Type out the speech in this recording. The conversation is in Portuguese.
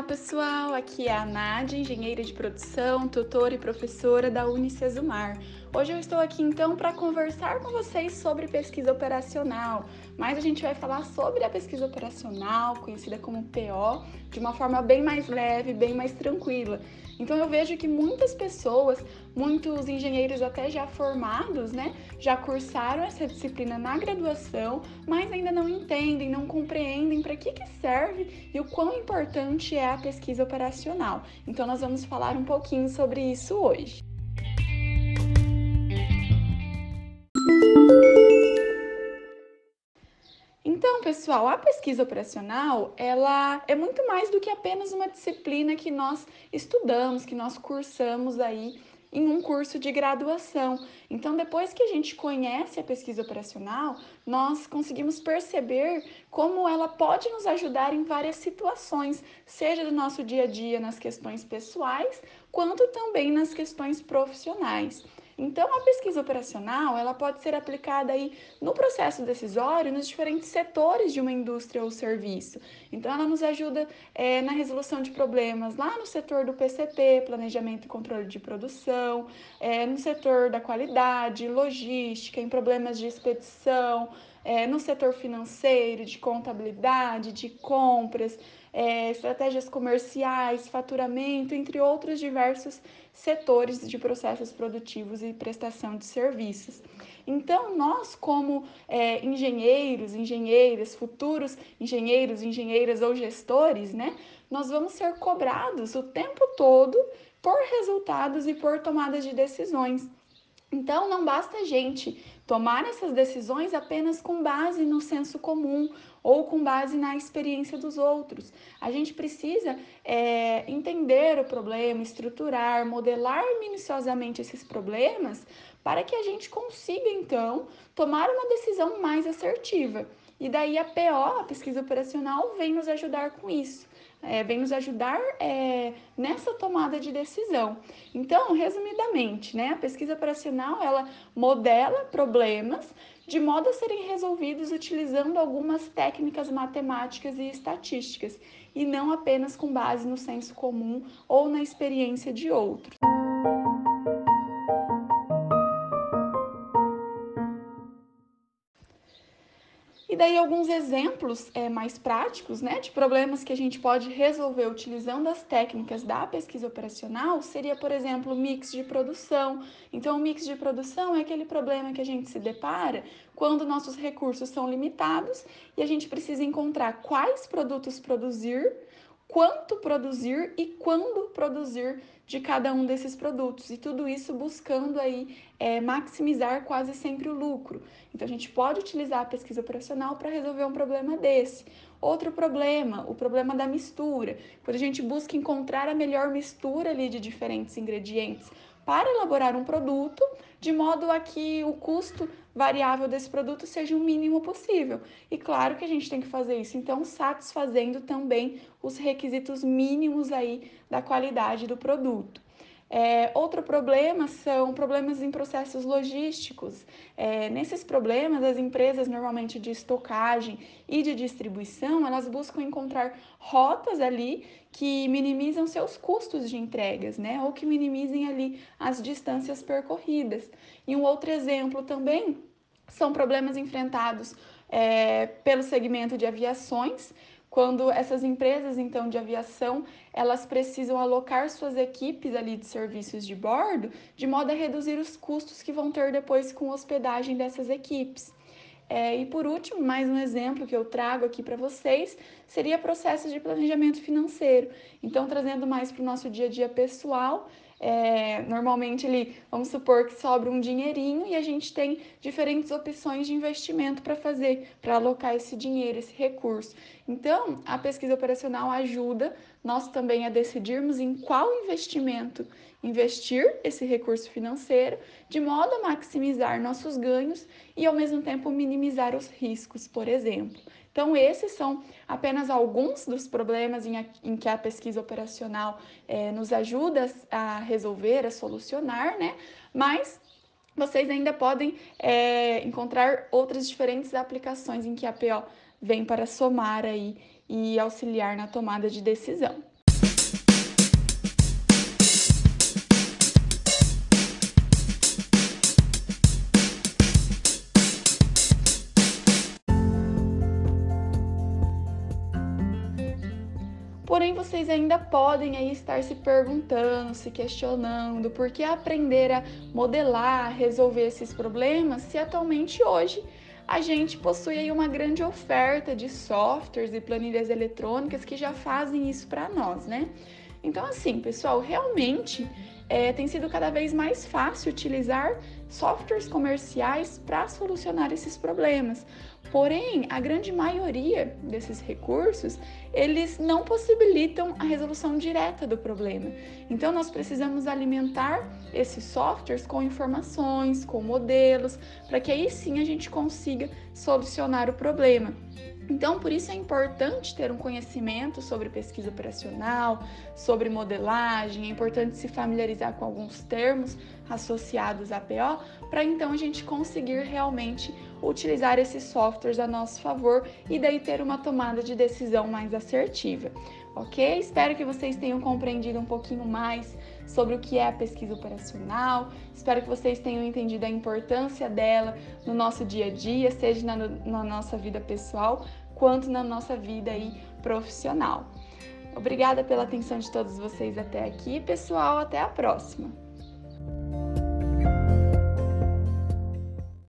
Olá pessoal, aqui é a Nádia, engenheira de produção, tutora e professora da Unicesumar. Hoje eu estou aqui então para conversar com vocês sobre pesquisa operacional, mas a gente vai falar sobre a pesquisa operacional, conhecida como PO, de uma forma bem mais leve, bem mais tranquila. Então eu vejo que muitas pessoas, muitos engenheiros até já formados, né, já cursaram essa disciplina na graduação, mas ainda não entendem, não compreendem para que, que serve e o quão importante é a pesquisa operacional. Então nós vamos falar um pouquinho sobre isso hoje. Pessoal, a pesquisa operacional, ela é muito mais do que apenas uma disciplina que nós estudamos, que nós cursamos aí em um curso de graduação. Então, depois que a gente conhece a pesquisa operacional, nós conseguimos perceber como ela pode nos ajudar em várias situações, seja do nosso dia a dia nas questões pessoais, quanto também nas questões profissionais. Então, a pesquisa operacional ela pode ser aplicada aí no processo decisório nos diferentes setores de uma indústria ou serviço. Então, ela nos ajuda é, na resolução de problemas lá no setor do PCP, Planejamento e Controle de Produção, é, no setor da qualidade, logística, em problemas de expedição, é, no setor financeiro, de contabilidade, de compras, é, estratégias comerciais, faturamento, entre outros diversos setores de processos produtivos e prestação de serviços. Então, nós, como é, engenheiros, engenheiras, futuros engenheiros, engenheiras ou gestores, né, nós vamos ser cobrados o tempo todo por resultados e por tomadas de decisões. Então, não basta a gente tomar essas decisões apenas com base no senso comum ou com base na experiência dos outros. A gente precisa é, entender o problema, estruturar, modelar minuciosamente esses problemas para que a gente consiga, então, tomar uma decisão mais assertiva. E daí a PO, a pesquisa operacional, vem nos ajudar com isso é, vem nos ajudar é, nessa tomada de decisão. Então, resumidamente, né, a pesquisa operacional ela modela problemas de modo a serem resolvidos utilizando algumas técnicas matemáticas e estatísticas, e não apenas com base no senso comum ou na experiência de outros. Daí alguns exemplos é, mais práticos, né, de problemas que a gente pode resolver utilizando as técnicas da pesquisa operacional seria, por exemplo, mix de produção. Então, o mix de produção é aquele problema que a gente se depara quando nossos recursos são limitados e a gente precisa encontrar quais produtos produzir quanto produzir e quando produzir de cada um desses produtos. E tudo isso buscando aí é, maximizar quase sempre o lucro. Então a gente pode utilizar a pesquisa operacional para resolver um problema desse. Outro problema, o problema da mistura. Quando a gente busca encontrar a melhor mistura ali de diferentes ingredientes para elaborar um produto, de modo a que o custo variável desse produto seja o mínimo possível. E claro que a gente tem que fazer isso, então, satisfazendo também os requisitos mínimos aí da qualidade do produto. É, outro problema são problemas em processos logísticos. É, nesses problemas, as empresas normalmente de estocagem e de distribuição, elas buscam encontrar rotas ali que minimizam seus custos de entregas, né? Ou que minimizem ali as distâncias percorridas. E um outro exemplo também são problemas enfrentados é, pelo segmento de aviações, quando essas empresas então de aviação elas precisam alocar suas equipes ali de serviços de bordo de modo a reduzir os custos que vão ter depois com hospedagem dessas equipes. É, e por último, mais um exemplo que eu trago aqui para vocês seria processo de planejamento financeiro. Então, trazendo mais para o nosso dia a dia pessoal, é, normalmente ele, vamos supor que sobra um dinheirinho e a gente tem diferentes opções de investimento para fazer, para alocar esse dinheiro, esse recurso. Então, a pesquisa operacional ajuda nós também a decidirmos em qual investimento investir esse recurso financeiro, de modo a maximizar nossos ganhos e ao mesmo tempo minimizar os riscos, por exemplo. Então, esses são apenas alguns dos problemas em, em que a pesquisa operacional é, nos ajuda a resolver, a solucionar, né? Mas vocês ainda podem é, encontrar outras diferentes aplicações em que a PO vem para somar aí e auxiliar na tomada de decisão. Porém, vocês ainda podem aí estar se perguntando, se questionando por que aprender a modelar, resolver esses problemas, se atualmente hoje a gente possui aí uma grande oferta de softwares e planilhas eletrônicas que já fazem isso para nós, né? Então, assim, pessoal, realmente é, tem sido cada vez mais fácil utilizar softwares comerciais para solucionar esses problemas. Porém, a grande maioria desses recursos, eles não possibilitam a resolução direta do problema. Então, nós precisamos alimentar esses softwares com informações, com modelos, para que aí sim a gente consiga solucionar o problema. Então, por isso é importante ter um conhecimento sobre pesquisa operacional, sobre modelagem, é importante se familiarizar com alguns termos associados à PO, para então a gente conseguir realmente utilizar esses softwares a nosso favor e daí ter uma tomada de decisão mais assertiva. Ok? Espero que vocês tenham compreendido um pouquinho mais sobre o que é a pesquisa operacional. Espero que vocês tenham entendido a importância dela no nosso dia a dia, seja na, na nossa vida pessoal, quanto na nossa vida aí profissional. Obrigada pela atenção de todos vocês até aqui, pessoal. Até a próxima!